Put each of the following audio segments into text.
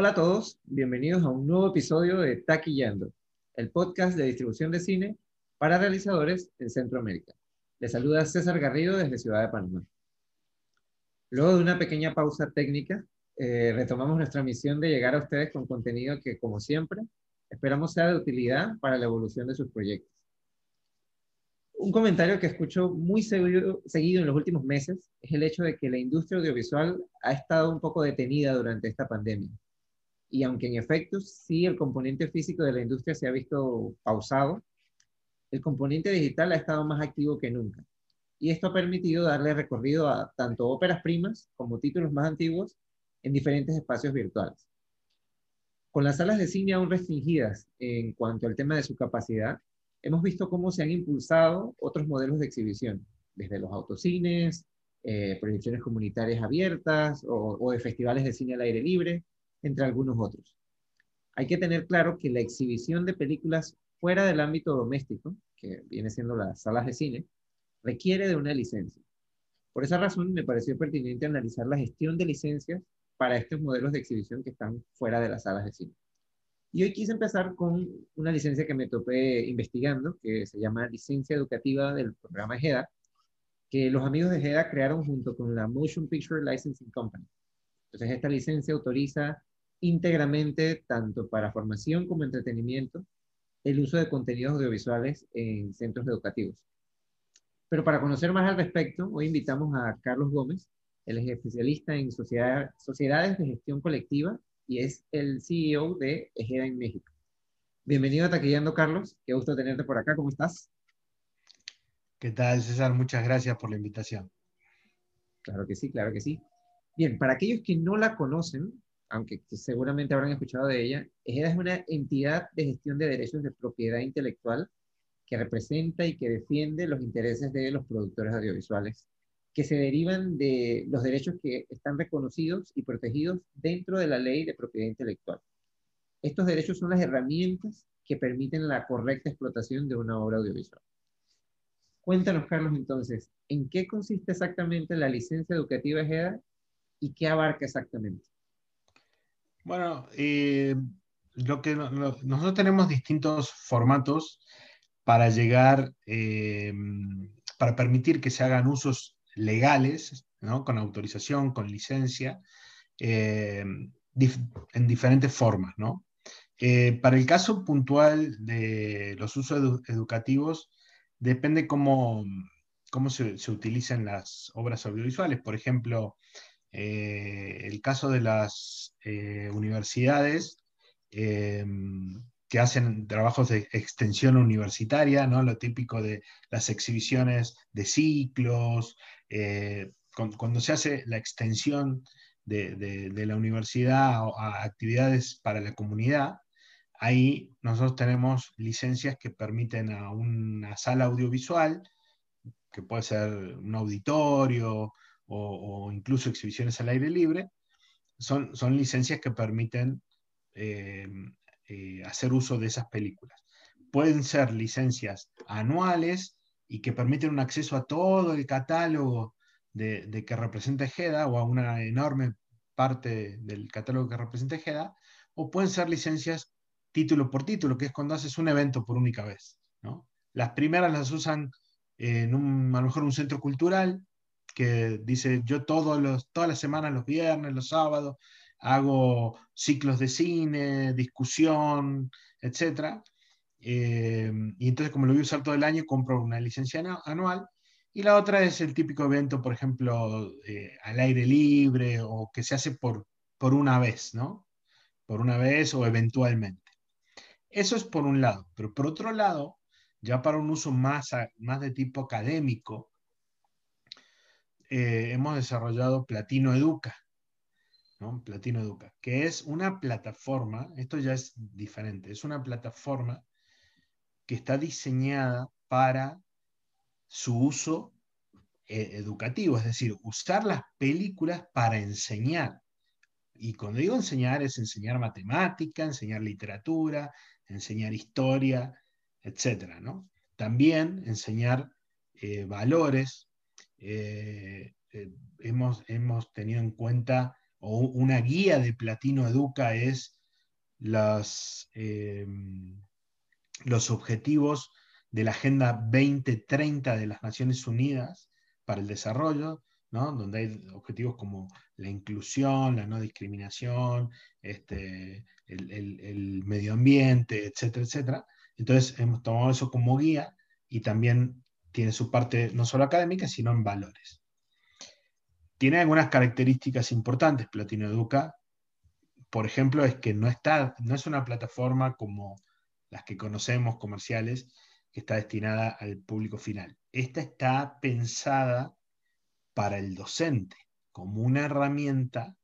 Hola a todos, bienvenidos a un nuevo episodio de Taquillando, el podcast de distribución de cine para realizadores en Centroamérica. Les saluda César Garrido desde Ciudad de Panamá. Luego de una pequeña pausa técnica, eh, retomamos nuestra misión de llegar a ustedes con contenido que, como siempre, esperamos sea de utilidad para la evolución de sus proyectos. Un comentario que escucho muy seguido, seguido en los últimos meses es el hecho de que la industria audiovisual ha estado un poco detenida durante esta pandemia. Y aunque en efecto sí el componente físico de la industria se ha visto pausado, el componente digital ha estado más activo que nunca. Y esto ha permitido darle recorrido a tanto óperas primas como títulos más antiguos en diferentes espacios virtuales. Con las salas de cine aún restringidas en cuanto al tema de su capacidad, hemos visto cómo se han impulsado otros modelos de exhibición, desde los autocines, eh, proyecciones comunitarias abiertas o, o de festivales de cine al aire libre, entre algunos otros. Hay que tener claro que la exhibición de películas fuera del ámbito doméstico, que viene siendo las salas de cine, requiere de una licencia. Por esa razón, me pareció pertinente analizar la gestión de licencias para estos modelos de exhibición que están fuera de las salas de cine. Y hoy quise empezar con una licencia que me topé investigando, que se llama Licencia Educativa del programa GEDA, que los amigos de GEDA crearon junto con la Motion Picture Licensing Company. Entonces, esta licencia autoriza íntegramente, tanto para formación como entretenimiento, el uso de contenidos audiovisuales en centros educativos. Pero para conocer más al respecto, hoy invitamos a Carlos Gómez, él es especialista en sociedades de gestión colectiva y es el CEO de Ejeda en México. Bienvenido a Taquillando, Carlos. Qué gusto tenerte por acá. ¿Cómo estás? ¿Qué tal, César? Muchas gracias por la invitación. Claro que sí, claro que sí. Bien, para aquellos que no la conocen, aunque seguramente habrán escuchado de ella, ella es una entidad de gestión de derechos de propiedad intelectual que representa y que defiende los intereses de los productores audiovisuales, que se derivan de los derechos que están reconocidos y protegidos dentro de la ley de propiedad intelectual. Estos derechos son las herramientas que permiten la correcta explotación de una obra audiovisual. Cuéntanos, Carlos, entonces, ¿en qué consiste exactamente la licencia educativa EGEDA y qué abarca exactamente? Bueno, eh, lo que nosotros tenemos distintos formatos para llegar, eh, para permitir que se hagan usos legales, ¿no? con autorización, con licencia, eh, en diferentes formas. ¿no? para el caso puntual de los usos educativos, depende cómo, cómo se, se, utilizan las obras audiovisuales. Por ejemplo, el caso de las eh, universidades em, que hacen trabajos de extensión universitaria, ¿no? lo típico de las exhibiciones de ciclos, eh, cuando se hace la extensión de, la universidad a, actividades para la comunidad, ahí nosotros tenemos licencias que permiten a una sala audiovisual, que puede ser un auditorio o incluso exhibiciones al aire libre, son, son licencias que permiten eh, eh, hacer uso de esas películas. Pueden ser licencias anuales y que permiten un acceso a todo el catálogo de, que representa GEDA o a una enorme parte del catálogo que representa GEDA, o pueden ser licencias título por título, que es cuando haces un evento por única vez. Las primeras las usan en a lo mejor un centro cultural, que dice, yo todos los, todas las semanas, los viernes, los sábados, hago ciclos de cine, discusión, etc. Eh, y entonces, como lo voy a usar todo el año, compro una licencia anual. Y la otra es el típico evento, por ejemplo, eh, al aire libre o que se hace por, por una vez, ¿no? Por una vez o eventualmente. Eso es por un lado. Pero por otro lado, ya para un uso más, más de tipo académico, eh, hemos desarrollado Platino Educa, ¿no? Platino Educa, que es una plataforma, esto ya es diferente, es una plataforma que está diseñada para su uso eh, educativo, es decir, usar las películas para enseñar. Y cuando digo enseñar es enseñar matemática, enseñar literatura, enseñar historia, etc. ¿no? También enseñar eh, valores, eh, eh, hemos, hemos tenido en cuenta o una guía de Platino Educa es los, em, los objetivos de la Agenda 2030 de las Naciones Unidas para el Desarrollo, donde hay objetivos como la inclusión, la no discriminación, este, el, medio ambiente, etcétera, etcétera. Entonces hemos tomado eso como guía y también tiene su parte no solo académica, sino en valores. Tiene algunas características importantes Platino Educa. Por ejemplo, es que no, está, no es una plataforma como las que conocemos comerciales, que está destinada al público final. Esta está pensada para el docente, como una herramienta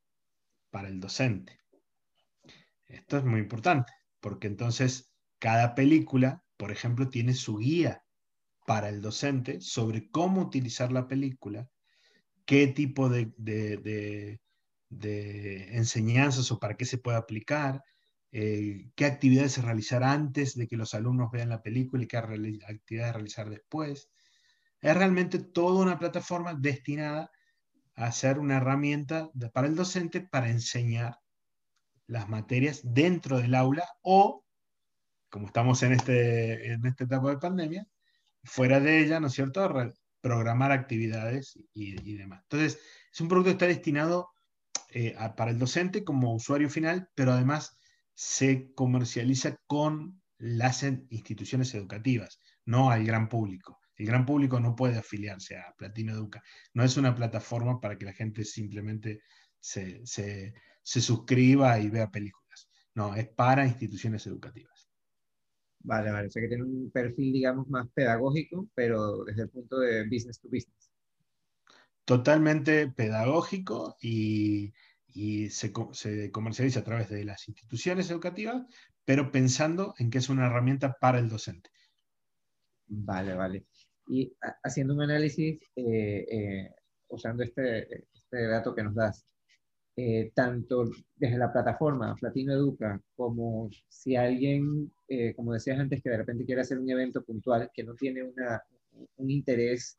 para el docente. Esto es muy importante, porque entonces cada película, por ejemplo, tiene su guía para el docente sobre cómo utilizar la película, qué tipo de, enseñanzas o para qué se puede aplicar, eh, qué actividades realizar antes de que los alumnos vean la película y qué actividades realizar después. Es realmente toda una plataforma destinada a ser una herramienta para el docente para enseñar las materias dentro del aula o, como estamos en, este, en esta etapa de pandemia, fuera de ella, ¿no es cierto?, programar actividades y, demás. Entonces, es un producto que está destinado eh, para el docente como usuario final, pero además se comercializa con las instituciones educativas, no al gran público. El gran público no puede afiliarse a Platino Educa. No es una plataforma para que la gente simplemente se, suscriba y vea películas. No, es para instituciones educativas. Vale, vale. O sea que tiene un perfil, digamos, más pedagógico, pero desde el punto de business to business. Totalmente pedagógico y, se, se, comercializa a través de las instituciones educativas, pero pensando en que es una herramienta para el docente. Vale, vale. Y haciendo un análisis, eh, eh, usando este, este, dato que nos das, eh, tanto desde la plataforma Platino Educa, como si alguien, como decías antes, que de repente quiere hacer un evento puntual que no tiene una, un interés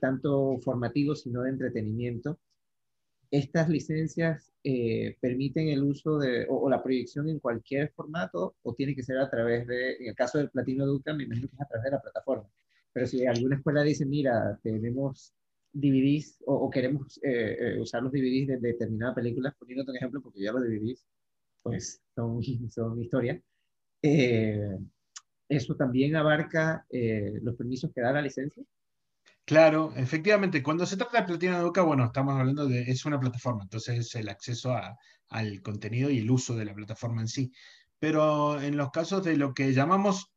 tanto formativo, sino de entretenimiento, estas licencias permiten el uso de, o, la proyección en cualquier formato, o tiene que ser a través de, en el caso del Platino Educa, me imagino que es a través de la plataforma. Pero si alguna escuela dice, mira, tenemos DVDs o, queremos eh, eh, usar los DVDs de determinada película, poniendo un ejemplo, porque ya los DVDs pues, son, son historia, eh, ¿eso también abarca los permisos que da la licencia? Claro, efectivamente, cuando se trata de Platina Educa, bueno, estamos hablando de, es una plataforma, entonces es el acceso a, al contenido y el uso de la plataforma en sí. Pero en los casos de lo que llamamos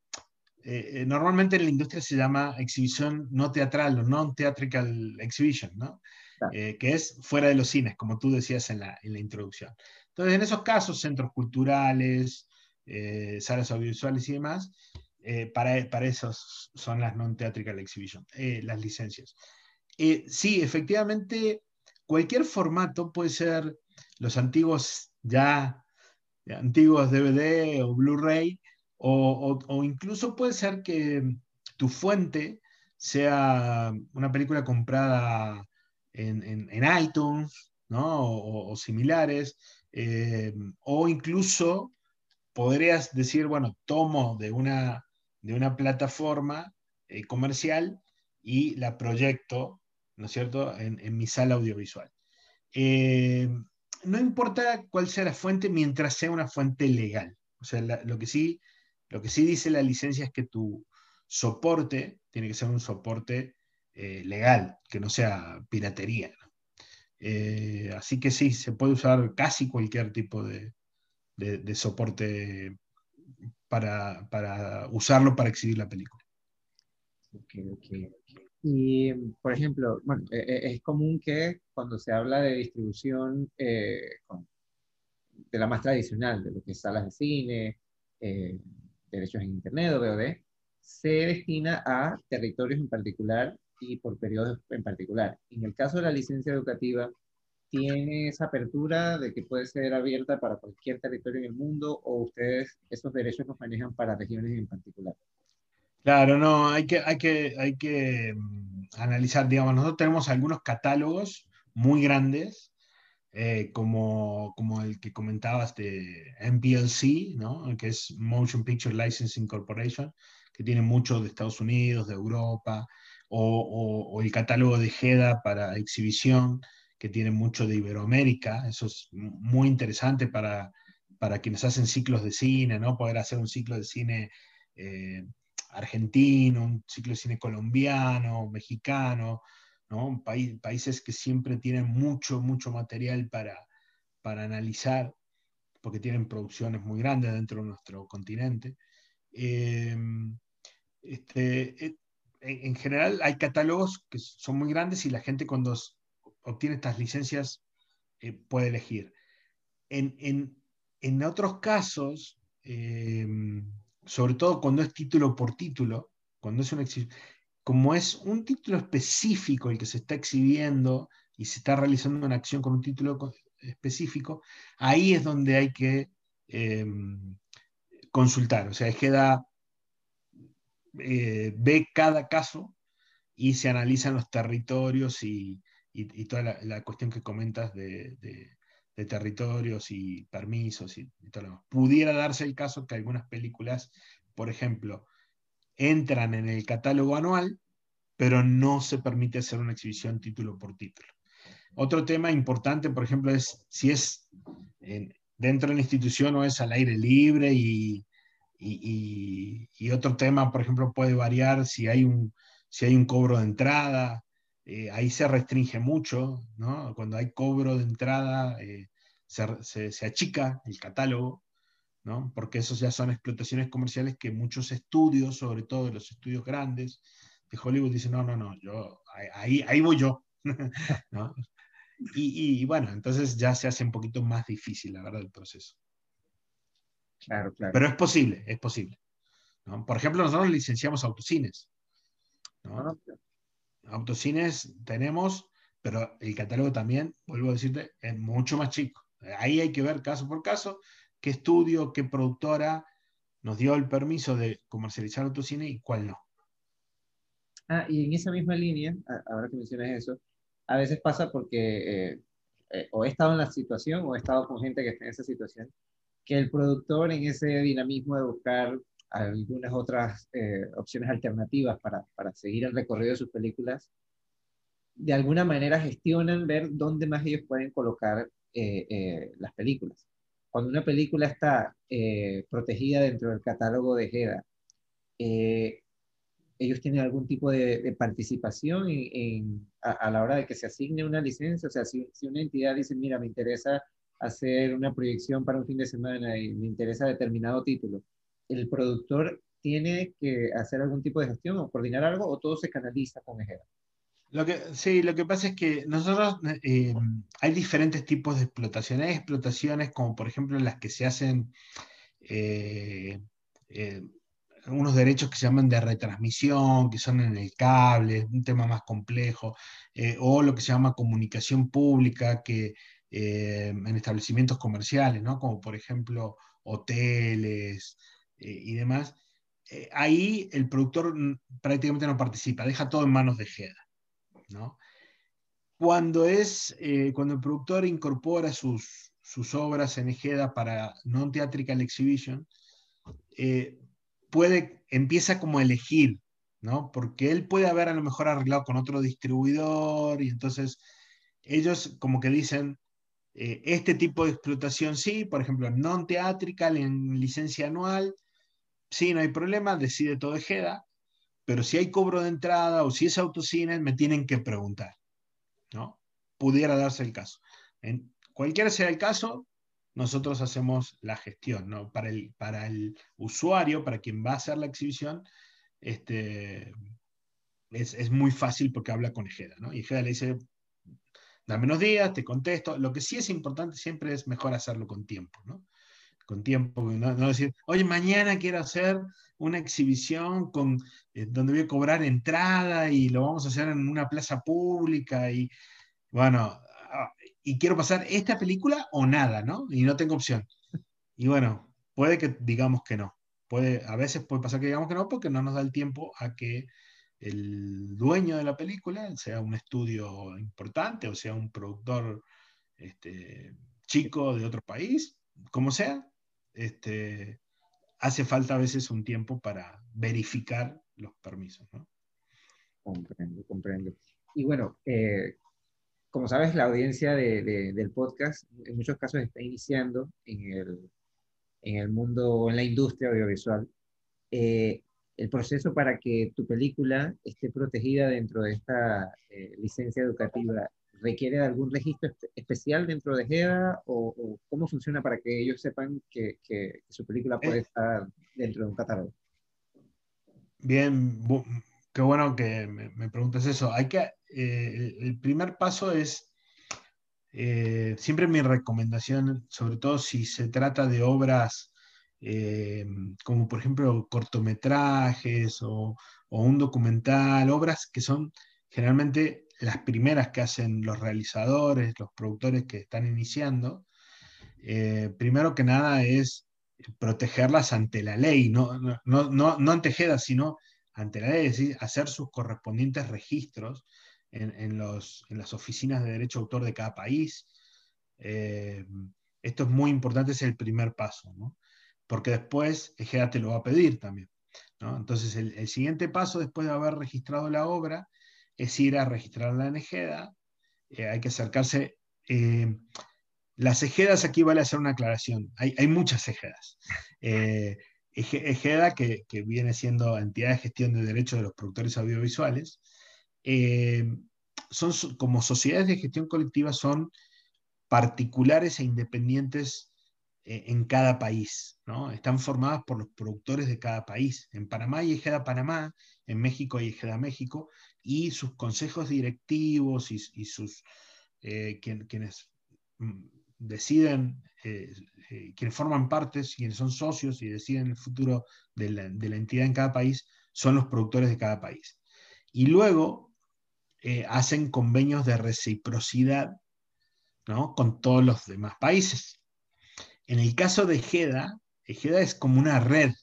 eh, eh, normalmente en la industria se llama exhibición no teatral o non-theatrical exhibition, ¿no? Eh, que es fuera de los cines, como tú decías en la, en la introducción. Entonces, en esos casos, centros culturales, salas audiovisuales y demás, para, para esos son las non-theatrical exhibition, las licencias. sí, efectivamente, cualquier formato puede ser los antiguos ya, ya antiguos DVD o Blu-ray, o, incluso puede ser que tu fuente sea una película comprada en, iTunes, O, similares, eh, o incluso podrías decir, bueno, tomo de una, de una plataforma eh, comercial y la proyecto, ¿no es cierto?, en, mi sala audiovisual. Eh, no importa cuál sea la fuente mientras sea una fuente legal. O sea, lo que sí lo que sí dice la licencia es que tu soporte tiene que ser un soporte eh, legal, que no sea piratería. Eh, así que sí, se puede usar casi cualquier tipo de, soporte para, usarlo para exhibir la película. Y, por ejemplo, bueno, e, e, es común que cuando se habla de distribución eh, de la más tradicional, de lo que es salas de cine, derechos en Internet o VOD, se destina a territorios en particular y por periodos en particular. En el caso de la licencia educativa, ¿tiene esa apertura de que puede ser abierta para cualquier territorio en el mundo o ustedes esos derechos los manejan para regiones en particular? Claro, no, hay que, hay que, hay que mm, analizar, digamos, nosotros tenemos algunos catálogos muy grandes eh, como, como el que comentabas de MPLC, ¿no? que es Motion Picture Licensing Corporation, que tiene mucho de Estados Unidos, de Europa, o, o, el catálogo de GEDA para exhibición, que tiene mucho de Iberoamérica. Eso es muy interesante para, para quienes hacen ciclos de cine, ¿no? Poder hacer un ciclo de cine eh, argentino, un ciclo de cine colombiano, mexicano, países que siempre tienen mucho, mucho material para, para analizar, porque tienen producciones muy grandes dentro de nuestro continente. Eh, este, eh, en general hay catálogos que son muy grandes y la gente cuando obtiene estas licencias puede elegir. En, en, en otros casos, eh, sobre todo cuando es título por título, cuando es una como es un título específico el que se está exhibiendo y se está realizando una acción con un título específico, ahí es donde hay que eh, consultar. O sea, queda, eh, ve cada caso y se analizan los territorios y, toda la, cuestión que comentas de, de territorios y permisos y, todo lo demás. Pudiera darse el caso que algunas películas, por ejemplo, entran en el catálogo anual, pero no se permite hacer una exhibición título por título. Otro tema importante, por ejemplo, es si es dentro de la institución o es al aire libre y, y, otro tema, por ejemplo, puede variar si hay un, si hay un cobro de entrada, eh, ahí se restringe mucho, ¿no? Cuando hay cobro de entrada, eh, se, se, achica el catálogo, ¿no? Porque esos ya son explotaciones comerciales que muchos estudios, sobre todo los estudios grandes de Hollywood, dicen, no, no, no, yo, ahí, ahí voy yo, ¿no? Y, y, bueno, entonces ya se hace un poquito más difícil, la verdad, el proceso. Claro, claro. Pero es posible, es posible. ¿no? Por ejemplo, nosotros licenciamos autocines. ¿no? Ah, autocines tenemos, pero el catálogo también, vuelvo a decirte, es mucho más chico. Ahí hay que ver caso por caso qué estudio, qué productora nos dio el permiso de comercializar autocine y cuál no. Ah, y en esa misma línea, ahora que mencionas eso, a veces pasa porque eh, eh, o he estado en la situación o he estado con gente que está en esa situación, que el productor en ese dinamismo de buscar algunas otras eh, opciones alternativas para, para, seguir el recorrido de sus películas, de alguna manera gestionan ver dónde más ellos pueden colocar eh, eh, las películas. Cuando una película está protegida dentro del catálogo de GEDA, ellos tienen algún tipo de, participación en, a, la hora de que se asigne una licencia. O sea, si, si una entidad dice, mira, me interesa hacer una proyección para un fin de semana y me interesa determinado título, el productor tiene que hacer algún tipo de gestión o coordinar algo o todo se canaliza con Ejera? Lo que, sí, lo que pasa es que nosotros eh, hay diferentes tipos de explotaciones. Hay explotaciones como por ejemplo las que se hacen eh, eh, unos derechos que se llaman de retransmisión, que son en el cable, un tema más complejo, o lo que se llama comunicación pública, que en establecimientos comerciales, ¿no? como por ejemplo hoteles, y demás, ahí el productor prácticamente no participa, deja todo en manos de GEDA. Cuando, es, eh, cuando el productor incorpora sus, sus obras en GEDA para non-theatrical exhibition, puede, empieza como a elegir, ¿no? Porque él puede haber a lo mejor arreglado con otro distribuidor y entonces ellos como que dicen, este tipo de explotación sí, por ejemplo, non-theatrical en licencia anual, sí, no hay problema, decide todo Ejeda, pero si hay cobro de entrada o si es autocine, me tienen que preguntar, ¿no? Pudiera darse el caso. En cualquiera sea el caso, nosotros hacemos la gestión, ¿no? Para el, para el usuario, para quien va a hacer la exhibición, este, es, muy fácil porque habla con Ejeda, ¿no? Y Ejeda le dice, dame unos días, te contesto. Lo que sí es importante siempre es mejor hacerlo con tiempo, ¿no? Con tiempo, no, decir, oye, mañana quiero hacer una exhibición con, eh, donde voy a cobrar entrada y lo vamos a hacer en una plaza pública y bueno, ah, y quiero pasar esta película o nada, ¿no? Y no tengo opción. Y bueno, puede que digamos que no. Puede, a veces puede pasar que digamos que no porque no nos da el tiempo a que el dueño de la película, sea un estudio importante o sea un productor este, chico de otro país, como sea, este, hace falta a veces un tiempo para verificar los permisos. ¿no? Comprendo, comprendo. Y bueno, eh, como sabes, la audiencia del podcast en muchos casos está iniciando en el, en el mundo, en la industria audiovisual. Eh, el proceso para que tu película esté protegida dentro de esta eh, licencia educativa requiere de algún registro especial dentro de GEDA o, cómo funciona para que ellos sepan que, que, su película puede eh. estar dentro de un catálogo? Bien, qué bueno que me, me preguntas eso. Hay que, eh, el primer paso es, eh, siempre mi recomendación, sobre todo si se trata de obras como por ejemplo cortometrajes o, o un documental, obras que son generalmente las primeras que hacen los realizadores, los productores que están iniciando, eh, primero que nada es protegerlas ante la ley, no, no, no, no ante JEDA, sino ante la ley, es decir, hacer sus correspondientes registros en, en, los, en las oficinas de derecho autor de cada país. Eh, esto es muy importante, es el primer paso, ¿no? porque después EGEDA te lo va a pedir también. ¿no? Entonces, el, siguiente paso, después de haber registrado la obra, es ir a registrar la Ejeda. Eh, hay que acercarse. Eh, las ejedas, aquí vale hacer una aclaración. Hay, muchas ejedas. Eh, Ejeda, que, viene siendo entidad de gestión de derechos de los productores audiovisuales, son como sociedades de gestión colectiva, son particulares e independientes en cada país. ¿no? Están formadas por los productores de cada país. En Panamá hay Ejeda Panamá, en México hay Ejeda México, y sus consejos directivos y, sus eh, quienes mm, deciden, eh, eh, quienes forman partes, quienes son socios y deciden el futuro de la, entidad en cada país, son los productores de cada país. Y luego hacen convenios de reciprocidad ¿no? con todos los demás países. En el caso de EGEDA, EGEDA es como una red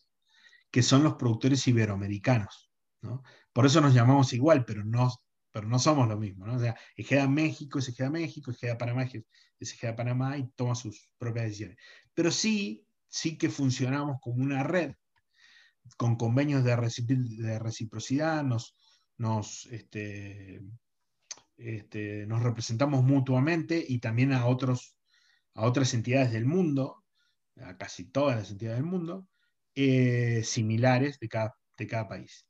que son los productores iberoamericanos. ¿no? Por eso nos llamamos igual, pero no, pero no somos lo mismo. ¿no? O sea, Ejeda México es Ejeda México, Ejeda Panamá es Ejeda Panamá y toma sus propias decisiones. Pero sí, sí que funcionamos como una red, con convenios de, de reciprocidad, nos, nos, este, este, nos representamos mutuamente y también a, otros, a otras entidades del mundo, a casi todas las entidades del mundo, eh, similares de cada, de cada país.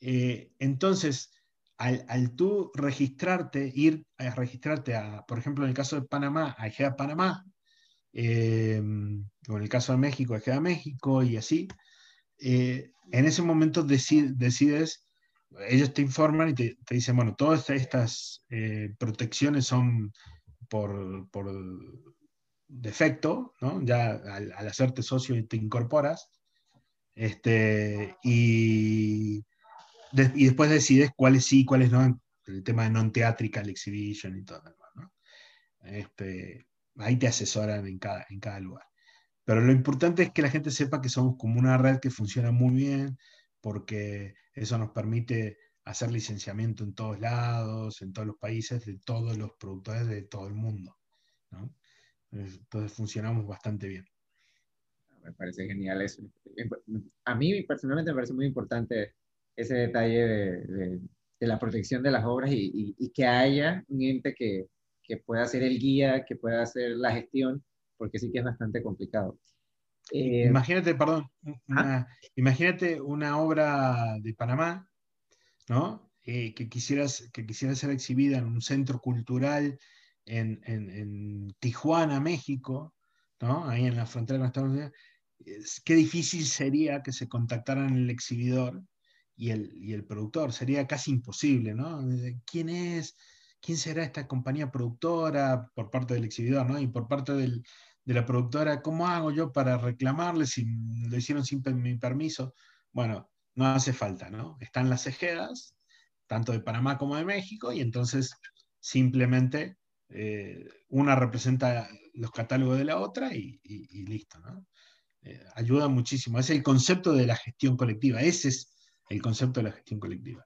Eh, entonces, al, tú registrarte, ir a registrarte, a, por ejemplo, en el caso de Panamá, a Panamá, eh, o en el caso de México, a EGEA México y así, en ese momento decides, ellos te informan y te, dicen, bueno, todas estas protecciones son por, defecto, ¿no? Ya al, hacerte socio te incorporas, este, y y después decides cuáles sí, cuáles no, el tema de non-theatrical exhibition y todo ¿no? Este, ahí te asesoran en cada, en cada lugar. Pero lo importante es que la gente sepa que somos como una red que funciona muy bien, porque eso nos permite hacer licenciamiento en todos lados, en todos los países, de todos los productores de todo el mundo. ¿no? Entonces funcionamos bastante bien. Me parece genial eso. A mí personalmente me parece muy importante ese detalle de, de, la protección de las obras y, y, que haya un ente que, que, pueda ser el guía, que pueda hacer la gestión, porque sí que es bastante complicado. Eh, imagínate, perdón, una, imagínate una obra de Panamá, ¿no? Eh, que, quisieras, que quisiera ser exhibida en un centro cultural en, en, Tijuana, México, ¿no? Ahí en la frontera con Estados Unidos. Qué difícil sería que se contactaran el exhibidor y el, y el productor. Sería casi imposible, ¿no? ¿Quién es? ¿Quién será esta compañía productora por parte del exhibidor, ¿no? Y por parte del, de la productora, ¿cómo hago yo para reclamarle si lo hicieron sin mi permiso? Bueno, no hace falta, ¿no? Están las ejedas, tanto de Panamá como de México, y entonces simplemente eh, una representa los catálogos de la otra y, listo, ¿no? Eh, ayuda muchísimo. Es el concepto de la gestión colectiva. Ese es el concepto de la gestión colectiva.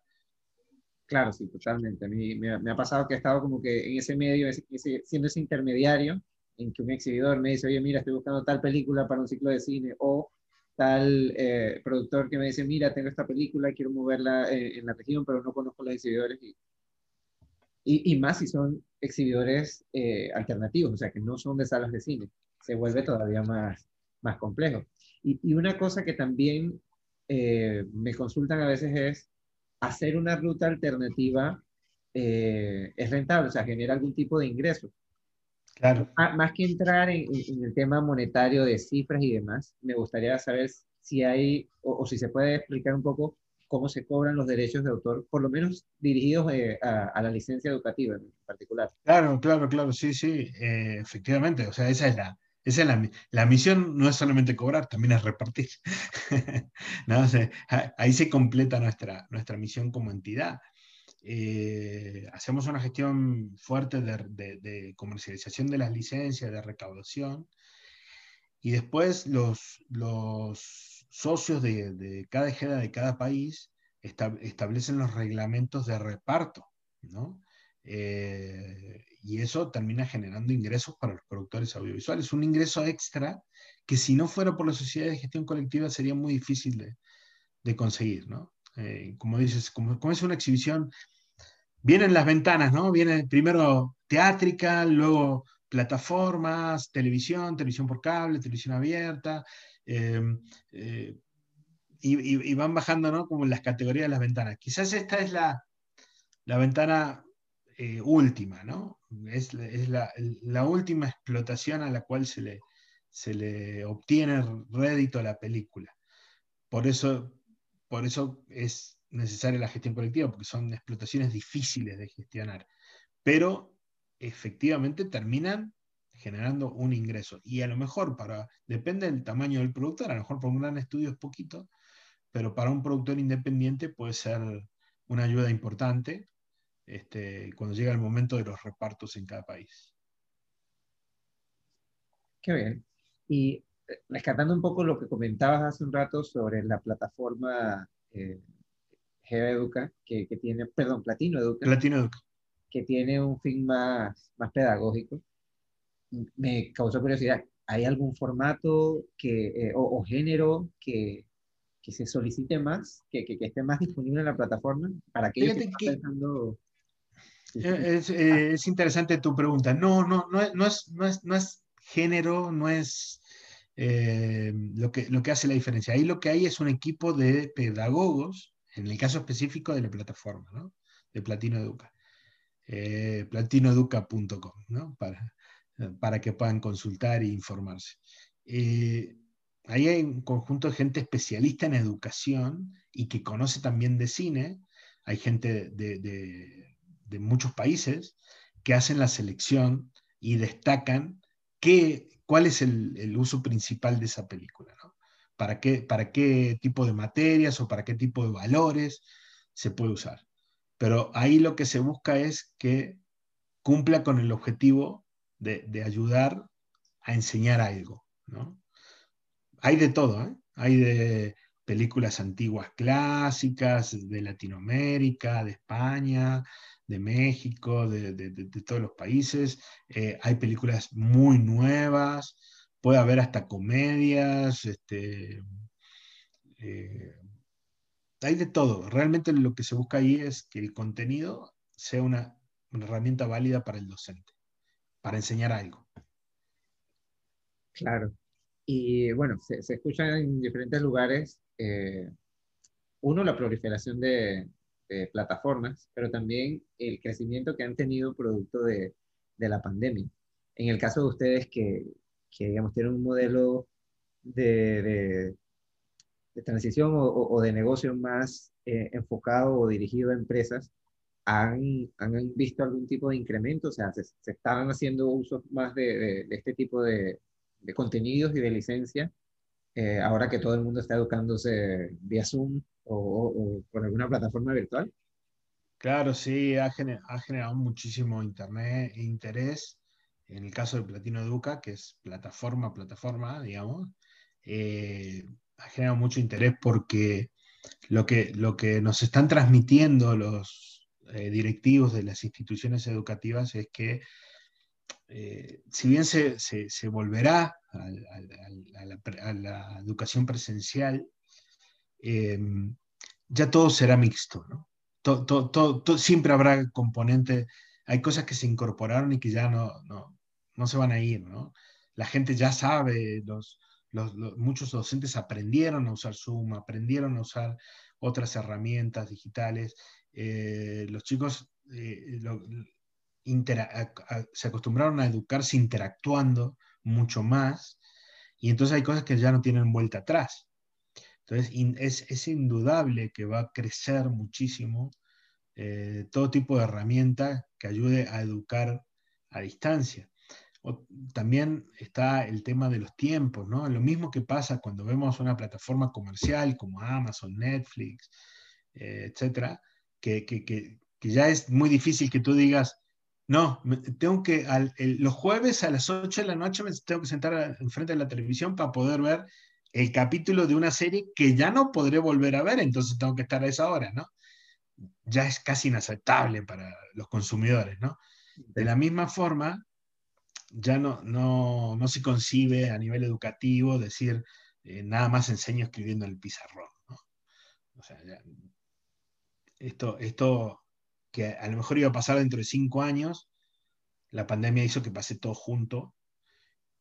Claro, sí, totalmente. A mí me, ha pasado que he estado como que en ese medio, siendo ese intermediario, en que un exhibidor me dice, oye, mira, estoy buscando tal película para un ciclo de cine, o tal eh, productor que me dice, mira, tengo esta película, quiero moverla eh, en la región, pero no conozco los exhibidores. Y, y, más si son exhibidores eh, alternativos, o sea, que no son de salas de cine. Se vuelve todavía más, más complejo. Y, y una cosa que también me consultan a veces es, hacer una ruta alternativa es rentable, o sea, genera algún tipo de ingreso. Claro. Más que entrar en, el tema monetario de cifras y demás, me gustaría saber si hay, o, si se puede explicar un poco cómo se cobran los derechos de autor, por lo menos dirigidos eh, a, la licencia educativa en particular. Claro, claro, claro, sí, sí, eh, efectivamente. O sea, esa es la, esa es la, la, misión, no es solamente cobrar, también es repartir. ¿No? ahí se completa nuestra, nuestra misión como entidad. Eh, hacemos una gestión fuerte de, comercialización de las licencias, de recaudación, y después los, los socios de, cada ejeda de cada país establecen los reglamentos de reparto, eh, y eso termina generando ingresos para los productores audiovisuales, un ingreso extra que si no fuera por la sociedad de gestión colectiva sería muy difícil de, conseguir, eh, como dices, como, como, es una exhibición vienen las ventanas, ¿no? Viene primero teátrica, luego plataformas, televisión, televisión por cable, televisión abierta, eh, eh, y, van bajando, ¿no? Como las categorías de las ventanas. Quizás esta es la, la ventana eh, última, ¿no? Es, la, la, última explotación a la cual se le, se le obtiene rédito a la película. Por eso, por eso es necesaria la gestión colectiva, porque son explotaciones difíciles de gestionar, pero efectivamente terminan generando un ingreso. Y a lo mejor para, depende del tamaño del productor, a lo mejor para un gran estudio es poquito, pero para un productor independiente puede ser una ayuda importante este, cuando llega el momento de los repartos en cada país. Qué bien. Y eh, rescatando un poco lo que comentabas hace un rato sobre la plataforma eh, Educa, que, que, tiene, perdón, Platino Educa. Platino Educa. Que tiene un fin más, más pedagógico. Me causó curiosidad. ¿Hay algún formato que, eh, o, género que, que, se solicite más, que, que, esté más disponible en la plataforma? Para que, que pensando... Es, eh, es, interesante tu pregunta. No, no, no, no, es, no, es, no es género, no es eh, lo, que, lo que hace la diferencia. Ahí lo que hay es un equipo de pedagogos en el caso específico de la plataforma, ¿no? de Platino Educa. Eh, platinoeduca.com, ¿no? para, para que puedan consultar e informarse. Eh, ahí hay un conjunto de gente especialista en educación y que conoce también de cine. Hay gente de, muchos países que hacen la selección y destacan qué, cuál es el, el uso principal de esa película. ¿no? Para qué, para qué tipo de materias o para qué tipo de valores se puede usar. Pero ahí lo que se busca es que cumpla con el objetivo de, ayudar a enseñar algo. Hay de todo, ¿eh? hay de películas antiguas clásicas de Latinoamérica, de España, de México, de, todos los países. Eh, hay películas muy nuevas, puede haber hasta comedias, este, eh, hay de todo. Realmente lo que se busca ahí es que el contenido sea una, herramienta válida para el docente, para enseñar algo. Claro. Y bueno, se, escucha en diferentes lugares, eh, uno, la proliferación de, plataformas, pero también el crecimiento que han tenido producto de, de la pandemia. En el caso de ustedes que, que digamos, tienen un modelo de, de, transición o, de negocio más eh, enfocado o dirigido a empresas, ¿han, ¿han, visto algún tipo de incremento? O sea, ¿se, se estaban haciendo usos más de, este tipo de, contenidos y de licencia eh, ahora que todo el mundo está educándose vía Zoom o, por alguna plataforma virtual? Claro, sí, ha, ha generado muchísimo internet, e interés en el caso de Platino Educa, que es plataforma, plataforma, digamos, eh, ha generado mucho interés porque lo que, lo que nos están transmitiendo los, eh, directivos de las instituciones educativas es que eh, si bien se, volverá a, la, educación presencial, em, ya todo será mixto, ¿no? siempre habrá componentes, hay cosas que se incorporaron y que ya no, no, se van a ir, ¿no? La gente ya sabe, los, muchos docentes aprendieron a usar Zoom, aprendieron a usar otras herramientas digitales, eh, los chicos eh, se acostumbraron a educarse interactuando mucho más y entonces hay cosas que ya no tienen vuelta atrás. Entonces es, es indudable que va a crecer muchísimo eh, todo tipo de herramienta que ayude a educar a distancia. También está el tema de los tiempos, ¿no? Lo mismo que pasa cuando vemos una plataforma comercial como Amazon, Netflix, eh, etcétera, que, que, que, ya es muy difícil que tú digas, no, tengo que, los jueves a las 8 de la noche me tengo que sentar enfrente de la televisión para poder ver el capítulo de una serie que ya no podré volver a ver, entonces tengo que estar a esa hora, ¿no? Ya es casi inaceptable para los consumidores, ¿no? De la misma forma, ya no, no, no se concibe a nivel educativo decir, eh, nada más enseño escribiendo en el pizarrón. O sea, esto, esto que a lo mejor iba a pasar dentro de cinco años, la pandemia hizo que pase todo junto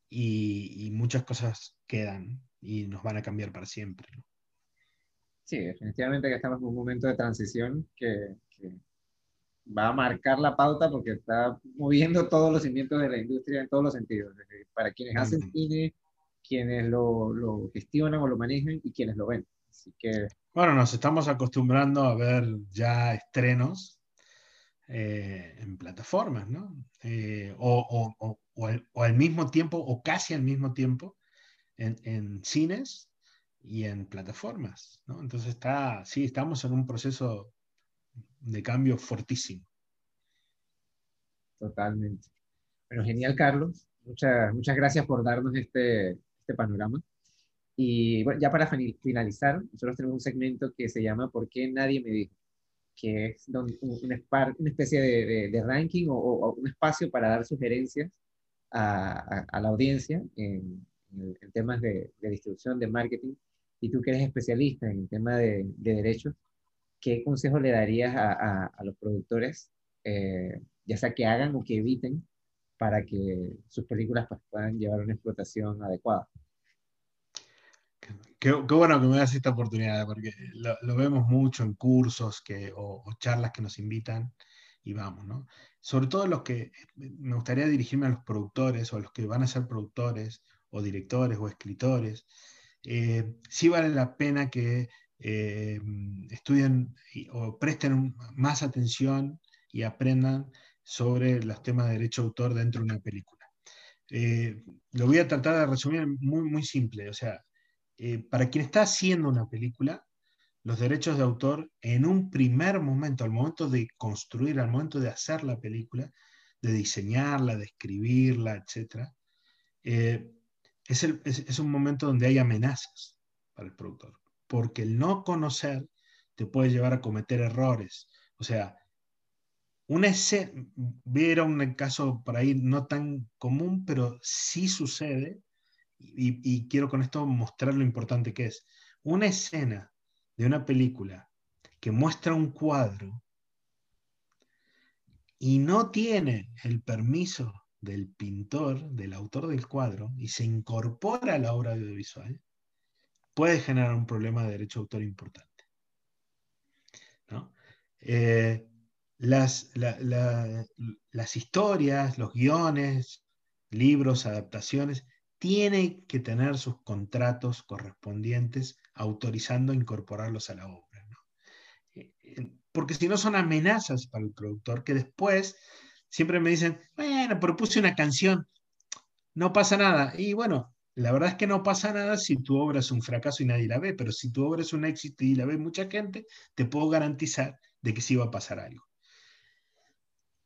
y, muchas cosas quedan y nos van a cambiar para siempre. Sí, definitivamente que estamos en un momento de transición que, va a marcar la pauta porque está moviendo todos los cimientos de la industria en todos los sentidos, para quienes hacen cine, quienes lo, lo gestionan o lo manejan y quienes lo ven. Así que... Bueno, nos estamos acostumbrando a ver ya estrenos eh, en plataformas, ¿no? Eh, o, al, mismo tiempo, o casi al mismo tiempo, en, cines y en plataformas, ¿no? Entonces está, sí, estamos en un proceso de cambio fortísimo. Totalmente. Bueno, genial, Carlos. Muchas, muchas gracias por darnos este, este panorama. Y bueno, ya para finalizar, nosotros tenemos un segmento que se llama ¿Por qué nadie me dijo? que es una, especie de, ranking o, un espacio para dar sugerencias a, la audiencia en, temas de, distribución, de marketing, y tú que eres especialista en el tema de, derechos, ¿qué consejo le darías a, los productores, eh, ya sea que hagan o que eviten, para que sus películas pues, puedan llevar una explotación adecuada? Qué, bueno que me das esta oportunidad, porque lo, vemos mucho en cursos que, o, charlas que nos invitan y vamos, ¿no? Sobre todo los que me gustaría dirigirme a los productores o a los que van a ser productores o directores o escritores. Eh, sí vale la pena que eh, estudien o presten más atención y aprendan sobre los temas de derecho de autor dentro de una película. Eh, lo voy a tratar de resumir muy, muy simple. O sea, eh, para quien está haciendo una película, los derechos de autor en un primer momento, al momento de construir, al momento de hacer la película, de diseñarla, de escribirla, etc., eh, es, es, un momento donde hay amenazas para el productor, porque el no conocer te puede llevar a cometer errores. O sea, una escena, ver un caso por ahí no tan común, pero sí sucede, y, quiero con esto mostrar lo importante que es. Una escena de una película que muestra un cuadro y no tiene el permiso del pintor, del autor del cuadro, y se incorpora a la obra audiovisual, puede generar un problema de derecho de autor importante. Eh, las, historias, los guiones, libros, adaptaciones, tiene que tener sus contratos correspondientes autorizando incorporarlos a la obra. Eh, porque si no son amenazas para el productor que después siempre me dicen, bueno, propuse una canción, no pasa nada. Y bueno, la verdad es que no pasa nada si tu obra es un fracaso y nadie la ve, pero si tu obra es un éxito y la ve mucha gente, te puedo garantizar de que sí va a pasar algo.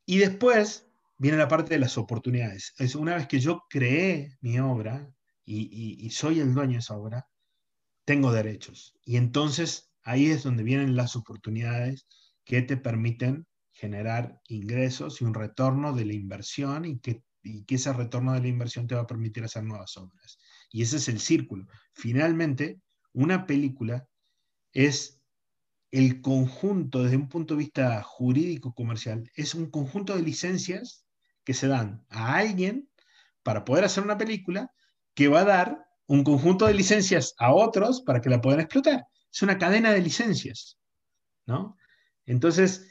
Y después viene la parte de las oportunidades. Es una vez que yo creé mi obra y, soy el dueño de esa obra, tengo derechos. Y entonces ahí es donde vienen las oportunidades que te permiten generar ingresos y un retorno de la inversión y que, y que ese retorno de la inversión te va a permitir hacer nuevas obras. Y ese es el círculo. Finalmente, una película es el conjunto, desde un punto de vista jurídico comercial, es un conjunto de licencias que se dan a alguien para poder hacer una película que va a dar un conjunto de licencias a otros para que la puedan explotar. Es una cadena de licencias, ¿no? Entonces,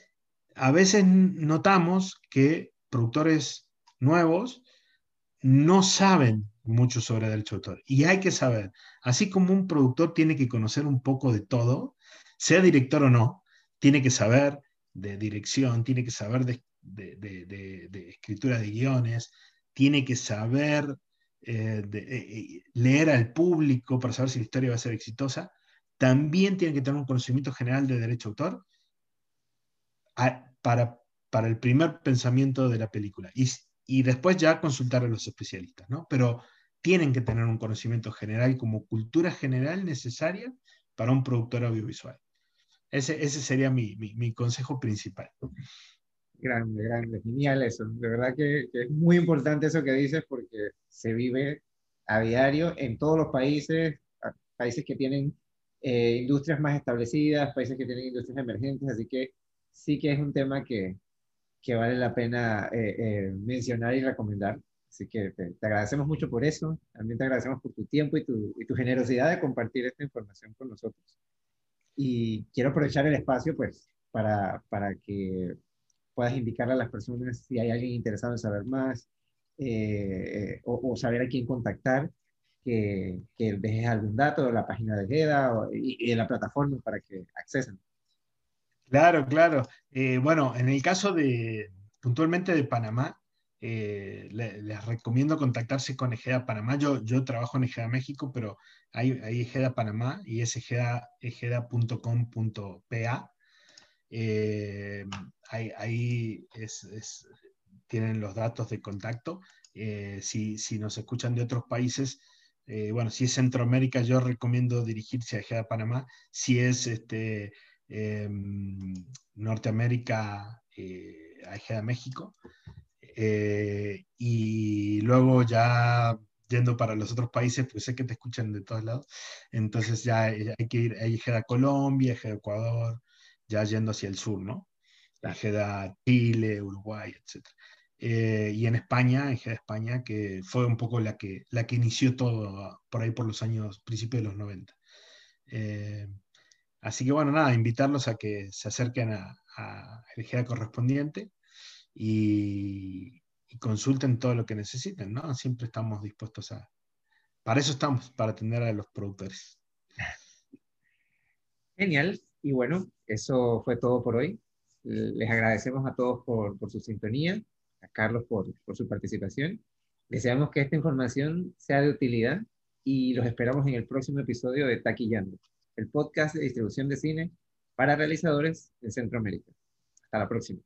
a veces notamos que productores nuevos no saben mucho sobre derecho de autor. Y hay que saber, así como un productor tiene que conocer un poco de todo, sea director o no, tiene que saber de dirección, tiene que saber de, escritura de guiones, tiene que saber eh, eh, eh, leer al público para saber si la historia va a ser exitosa, también tiene que tener un conocimiento general de derecho de autor para, para el primer pensamiento de la película. Y, y después ya consultar a los especialistas, ¿no? Pero tienen que tener un conocimiento general como cultura general necesaria para un productor audiovisual. Ese, ese sería mi, mi, consejo principal. Grande, grande, genial eso. De verdad que, es muy importante eso que dices porque se vive a diario en todos los países, países que tienen eh, industrias más establecidas, países que tienen industrias emergentes, así que sí que es un tema que, que vale la pena eh, eh, mencionar y recomendar. Así que te, agradecemos mucho por eso. También te agradecemos por tu tiempo y tu, y tu, generosidad de compartir esta información con nosotros. Y quiero aprovechar el espacio pues, para, para que puedas indicarle a las personas si hay alguien interesado en saber más eh, o, saber a quién contactar, que, que, dejes algún dato de la página de GEDA y, de la plataforma para que accesen. Claro, claro. Eh, bueno, en el caso de puntualmente de Panamá, eh, les, recomiendo contactarse con Ejeda Panamá. Yo, yo trabajo en Ejeda México, pero hay, hay Ejeda Panamá y es ejeda.com.pa. Eh, ahí, tienen los datos de contacto. Si, si, nos escuchan de otros países, bueno, si es Centroamérica, yo recomiendo dirigirse a Ejeda Panamá. Si es este, em, Norteamérica, a Ejeda México. Eh, y luego ya yendo para los otros países, pues sé que te escuchan de todos lados, entonces ya hay que ir, hay a Colombia, a Ecuador, ya yendo hacia el sur, ¿no? a Chile, Uruguay, etc. Eh, y en España, Ejeda España, que fue un poco la que, la que inició todo por ahí por los años, principios de los 90. Eh, así que bueno, nada, invitarlos a que se acerquen a, a Ejeda correspondiente y, consulten todo lo que necesiten, ¿no? Siempre estamos dispuestos a... Para eso estamos, para atender a los productores. Genial. Y bueno, eso fue todo por hoy. Les agradecemos a todos por, su sintonía, a Carlos por, por su participación. Deseamos que esta información sea de utilidad y los esperamos en el próximo episodio de Taquillando, el podcast de distribución de cine para realizadores de Centroamérica. Hasta la próxima.